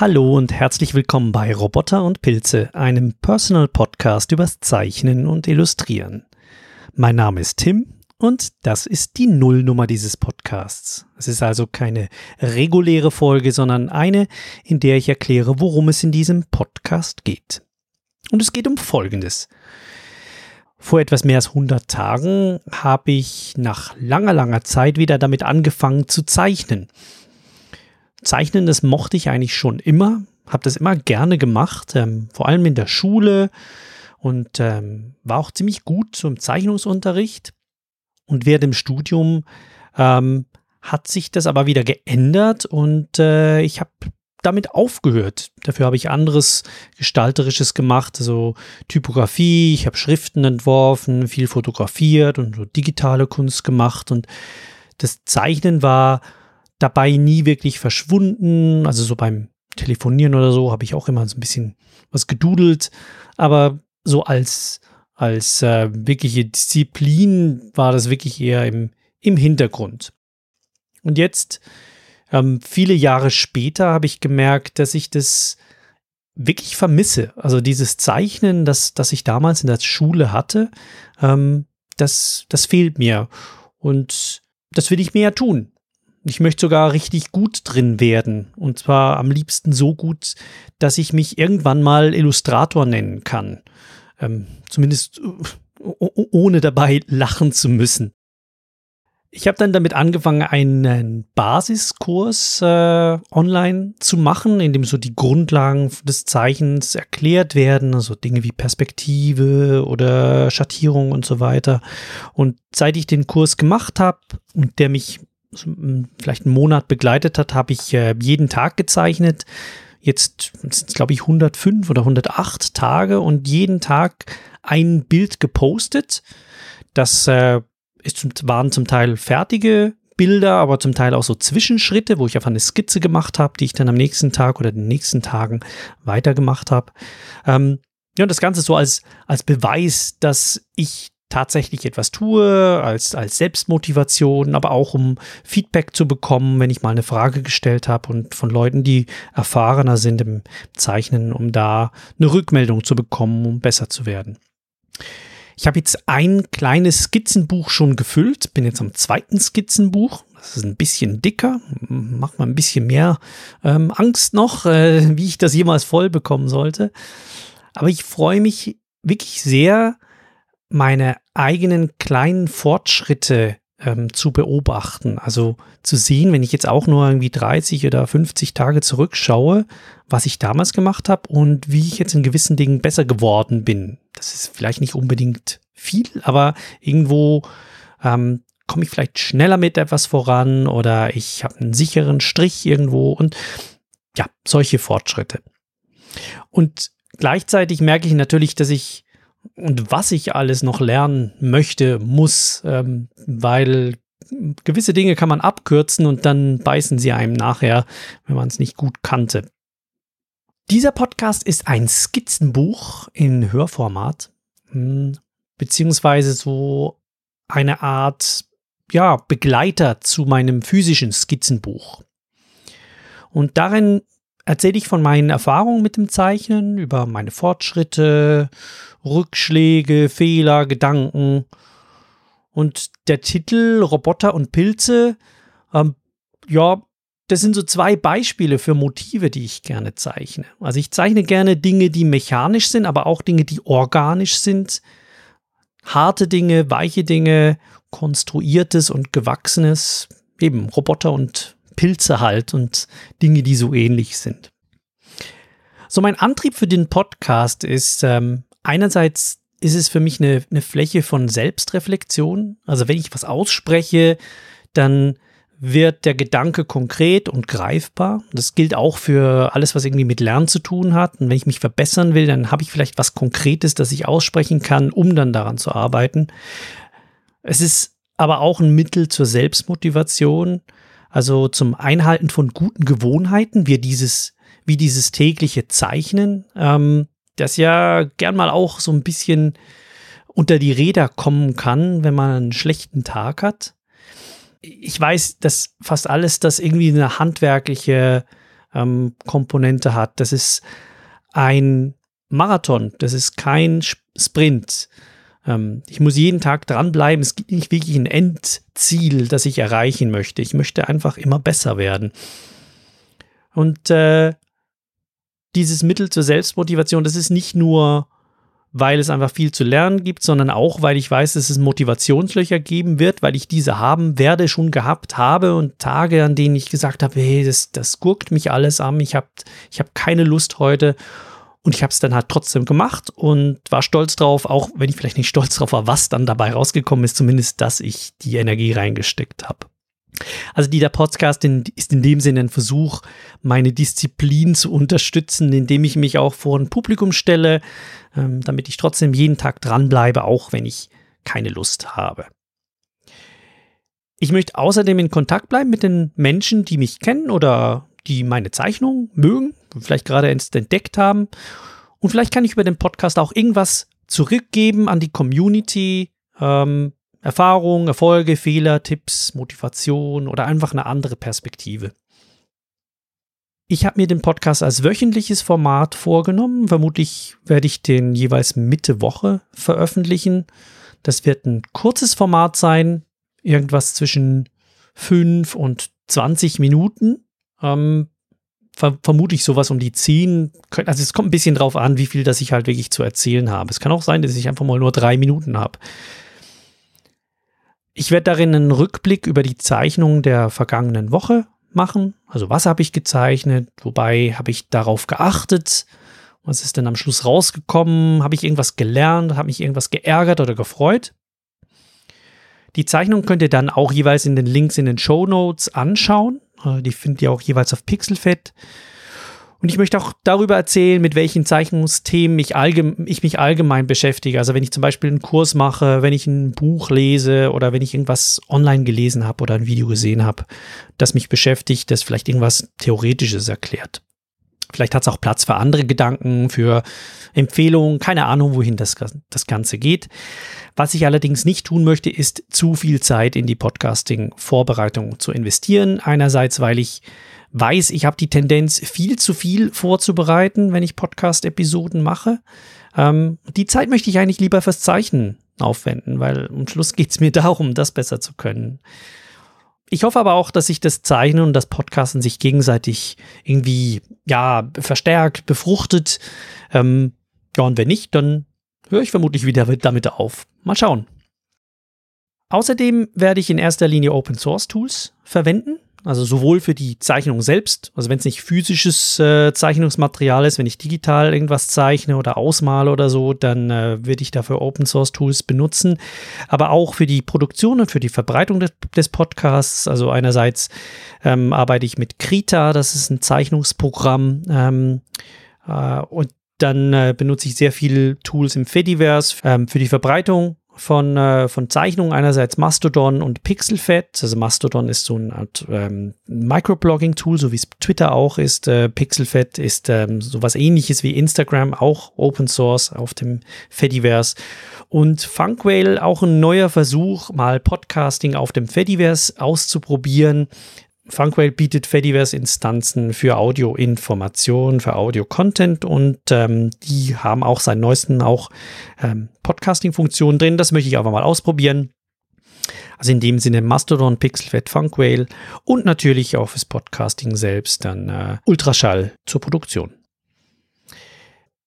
Hallo und herzlich willkommen bei Roboter und Pilze, einem Personal Podcast übers Zeichnen und Illustrieren. Mein Name ist Tim und das ist die Nullnummer dieses Podcasts. Es ist also keine reguläre Folge, sondern eine, in der ich erkläre, worum es in diesem Podcast geht. Und es geht um Folgendes. Vor etwas mehr als 100 Tagen habe ich nach langer, langer Zeit wieder damit angefangen zu zeichnen. Zeichnen, das mochte ich eigentlich schon immer, habe das immer gerne gemacht, ähm, vor allem in der Schule und ähm, war auch ziemlich gut zum Zeichnungsunterricht. Und während dem Studium ähm, hat sich das aber wieder geändert und äh, ich habe damit aufgehört. Dafür habe ich anderes Gestalterisches gemacht, also Typografie, ich habe Schriften entworfen, viel fotografiert und so digitale Kunst gemacht und das Zeichnen war dabei nie wirklich verschwunden. Also so beim Telefonieren oder so habe ich auch immer so ein bisschen was gedudelt. Aber so als, als äh, wirkliche Disziplin war das wirklich eher im, im Hintergrund. Und jetzt, ähm, viele Jahre später, habe ich gemerkt, dass ich das wirklich vermisse. Also dieses Zeichnen, das, das ich damals in der Schule hatte, ähm, das, das fehlt mir. Und das will ich mehr tun. Ich möchte sogar richtig gut drin werden. Und zwar am liebsten so gut, dass ich mich irgendwann mal Illustrator nennen kann. Ähm, zumindest ohne dabei lachen zu müssen. Ich habe dann damit angefangen, einen Basiskurs äh, online zu machen, in dem so die Grundlagen des Zeichens erklärt werden, also Dinge wie Perspektive oder Schattierung und so weiter. Und seit ich den Kurs gemacht habe und der mich vielleicht einen Monat begleitet hat, habe ich äh, jeden Tag gezeichnet. Jetzt sind es, glaube ich, 105 oder 108 Tage und jeden Tag ein Bild gepostet. Das äh, ist, waren zum Teil fertige Bilder, aber zum Teil auch so Zwischenschritte, wo ich einfach eine Skizze gemacht habe, die ich dann am nächsten Tag oder den nächsten Tagen weitergemacht habe. Ähm, ja, das Ganze so als, als Beweis, dass ich tatsächlich etwas tue, als, als Selbstmotivation, aber auch um Feedback zu bekommen, wenn ich mal eine Frage gestellt habe und von Leuten, die erfahrener sind im Zeichnen, um da eine Rückmeldung zu bekommen, um besser zu werden. Ich habe jetzt ein kleines Skizzenbuch schon gefüllt, bin jetzt am zweiten Skizzenbuch. Das ist ein bisschen dicker, macht mal ein bisschen mehr ähm, Angst noch, äh, wie ich das jemals voll bekommen sollte. Aber ich freue mich wirklich sehr, meine eigenen kleinen Fortschritte ähm, zu beobachten. Also zu sehen, wenn ich jetzt auch nur irgendwie 30 oder 50 Tage zurückschaue, was ich damals gemacht habe und wie ich jetzt in gewissen Dingen besser geworden bin. Das ist vielleicht nicht unbedingt viel, aber irgendwo ähm, komme ich vielleicht schneller mit etwas voran oder ich habe einen sicheren Strich irgendwo und ja, solche Fortschritte. Und gleichzeitig merke ich natürlich, dass ich und was ich alles noch lernen möchte, muss, ähm, weil gewisse Dinge kann man abkürzen und dann beißen sie einem nachher, wenn man es nicht gut kannte. Dieser Podcast ist ein Skizzenbuch in Hörformat, hm, beziehungsweise so eine Art ja, Begleiter zu meinem physischen Skizzenbuch. Und darin erzähle ich von meinen Erfahrungen mit dem Zeichnen, über meine Fortschritte, Rückschläge, Fehler, Gedanken. Und der Titel Roboter und Pilze, ähm, ja, das sind so zwei Beispiele für Motive, die ich gerne zeichne. Also ich zeichne gerne Dinge, die mechanisch sind, aber auch Dinge, die organisch sind. Harte Dinge, weiche Dinge, konstruiertes und gewachsenes, eben Roboter und Pilze halt und Dinge, die so ähnlich sind. So, mein Antrieb für den Podcast ist, ähm, einerseits ist es für mich eine, eine Fläche von Selbstreflexion. Also wenn ich was ausspreche, dann wird der Gedanke konkret und greifbar. Das gilt auch für alles, was irgendwie mit Lernen zu tun hat. Und wenn ich mich verbessern will, dann habe ich vielleicht was Konkretes, das ich aussprechen kann, um dann daran zu arbeiten. Es ist aber auch ein Mittel zur Selbstmotivation also zum Einhalten von guten Gewohnheiten, wie dieses, wie dieses tägliche Zeichnen, ähm, das ja gern mal auch so ein bisschen unter die Räder kommen kann, wenn man einen schlechten Tag hat. Ich weiß, dass fast alles, das irgendwie eine handwerkliche ähm, Komponente hat. Das ist ein Marathon, das ist kein Sprint. Ähm, ich muss jeden Tag dranbleiben. Es gibt nicht wirklich ein Endziel, das ich erreichen möchte. Ich möchte einfach immer besser werden. Und äh, dieses Mittel zur Selbstmotivation, das ist nicht nur weil es einfach viel zu lernen gibt, sondern auch, weil ich weiß, dass es Motivationslöcher geben wird, weil ich diese haben werde, schon gehabt habe und Tage, an denen ich gesagt habe, hey, das, das gurkt mich alles an, ich habe ich hab keine Lust heute und ich habe es dann halt trotzdem gemacht und war stolz drauf, auch wenn ich vielleicht nicht stolz drauf war, was dann dabei rausgekommen ist, zumindest, dass ich die Energie reingesteckt habe. Also dieser Podcast ist in dem Sinne ein Versuch, meine Disziplin zu unterstützen, indem ich mich auch vor ein Publikum stelle, ähm, damit ich trotzdem jeden Tag dranbleibe, auch wenn ich keine Lust habe. Ich möchte außerdem in Kontakt bleiben mit den Menschen, die mich kennen oder die meine Zeichnung mögen, vielleicht gerade erst entdeckt haben. Und vielleicht kann ich über den Podcast auch irgendwas zurückgeben an die Community, ähm, Erfahrungen, Erfolge, Fehler, Tipps, Motivation oder einfach eine andere Perspektive. Ich habe mir den Podcast als wöchentliches Format vorgenommen. Vermutlich werde ich den jeweils Mitte Woche veröffentlichen. Das wird ein kurzes Format sein, irgendwas zwischen 5 und 20 Minuten. Ähm, ver vermute sowas um die 10. Also es kommt ein bisschen drauf an, wie viel das ich halt wirklich zu erzählen habe. Es kann auch sein, dass ich einfach mal nur drei Minuten habe. Ich werde darin einen Rückblick über die Zeichnungen der vergangenen Woche machen. Also was habe ich gezeichnet? Wobei habe ich darauf geachtet? Was ist denn am Schluss rausgekommen? Habe ich irgendwas gelernt? Habe mich irgendwas geärgert oder gefreut? Die Zeichnung könnt ihr dann auch jeweils in den Links in den Show Notes anschauen. Äh, die findet ihr auch jeweils auf Pixelfett. Und ich möchte auch darüber erzählen, mit welchen Zeichnungsthemen ich, ich, mich allgemein beschäftige. Also wenn ich zum Beispiel einen Kurs mache, wenn ich ein Buch lese oder wenn ich irgendwas online gelesen habe oder ein Video gesehen habe, das mich beschäftigt, das vielleicht irgendwas Theoretisches erklärt. Vielleicht hat es auch Platz für andere Gedanken, für Empfehlungen, keine Ahnung, wohin das, das Ganze geht. Was ich allerdings nicht tun möchte, ist zu viel Zeit in die Podcasting-Vorbereitung zu investieren. Einerseits, weil ich weiß, ich habe die Tendenz, viel zu viel vorzubereiten, wenn ich Podcast-Episoden mache. Ähm, die Zeit möchte ich eigentlich lieber fürs Zeichnen aufwenden, weil am Schluss geht es mir darum, das besser zu können. Ich hoffe aber auch, dass sich das Zeichnen und das Podcasten sich gegenseitig irgendwie, ja, verstärkt, befruchtet. Ähm, ja, und wenn nicht, dann höre ich vermutlich wieder damit auf. Mal schauen. Außerdem werde ich in erster Linie Open Source Tools verwenden. Also sowohl für die Zeichnung selbst, also wenn es nicht physisches äh, Zeichnungsmaterial ist, wenn ich digital irgendwas zeichne oder ausmale oder so, dann äh, würde ich dafür Open Source Tools benutzen. Aber auch für die Produktion und für die Verbreitung des, des Podcasts. Also einerseits ähm, arbeite ich mit Krita, das ist ein Zeichnungsprogramm. Ähm, äh, und dann äh, benutze ich sehr viele Tools im Fediverse ähm, für die Verbreitung von, äh, von Zeichnungen, einerseits Mastodon und Pixelfed. Also Mastodon ist so eine Art ähm, Microblogging-Tool, so wie es Twitter auch ist. Äh, Pixelfed ist ähm, sowas ähnliches wie Instagram, auch Open Source auf dem Fediverse. Und Funkwhale auch ein neuer Versuch, mal Podcasting auf dem Fediverse auszuprobieren. Funkwhale bietet Fediverse-Instanzen für Audio-Information, für Audio-Content und ähm, die haben auch seit neuesten auch ähm, Podcasting-Funktionen drin. Das möchte ich einfach mal ausprobieren. Also in dem Sinne Mastodon, Pixelfed, Funkwhale und natürlich auch fürs Podcasting selbst dann äh, Ultraschall zur Produktion.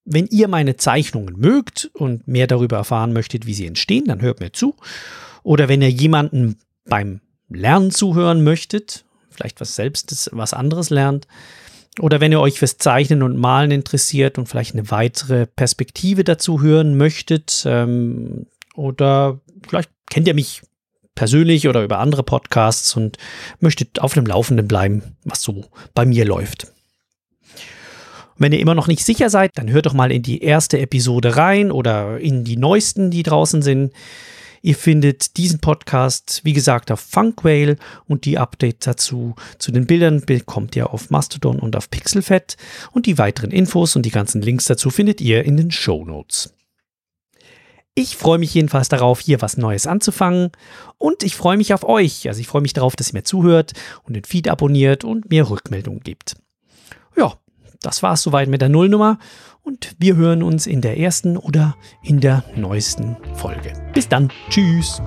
Wenn ihr meine Zeichnungen mögt und mehr darüber erfahren möchtet, wie sie entstehen, dann hört mir zu. Oder wenn ihr jemanden beim Lernen zuhören möchtet vielleicht was selbst, was anderes lernt. Oder wenn ihr euch fürs Zeichnen und Malen interessiert und vielleicht eine weitere Perspektive dazu hören möchtet. Ähm, oder vielleicht kennt ihr mich persönlich oder über andere Podcasts und möchtet auf dem Laufenden bleiben, was so bei mir läuft. Wenn ihr immer noch nicht sicher seid, dann hört doch mal in die erste Episode rein oder in die neuesten, die draußen sind. Ihr findet diesen Podcast, wie gesagt, auf Funkwhale und die Updates dazu zu den Bildern bekommt ihr auf Mastodon und auf Pixelfed und die weiteren Infos und die ganzen Links dazu findet ihr in den Show Notes. Ich freue mich jedenfalls darauf, hier was Neues anzufangen und ich freue mich auf euch. Also ich freue mich darauf, dass ihr mir zuhört und den Feed abonniert und mir Rückmeldungen gibt. Das war's soweit mit der Nullnummer und wir hören uns in der ersten oder in der neuesten Folge. Bis dann. Tschüss.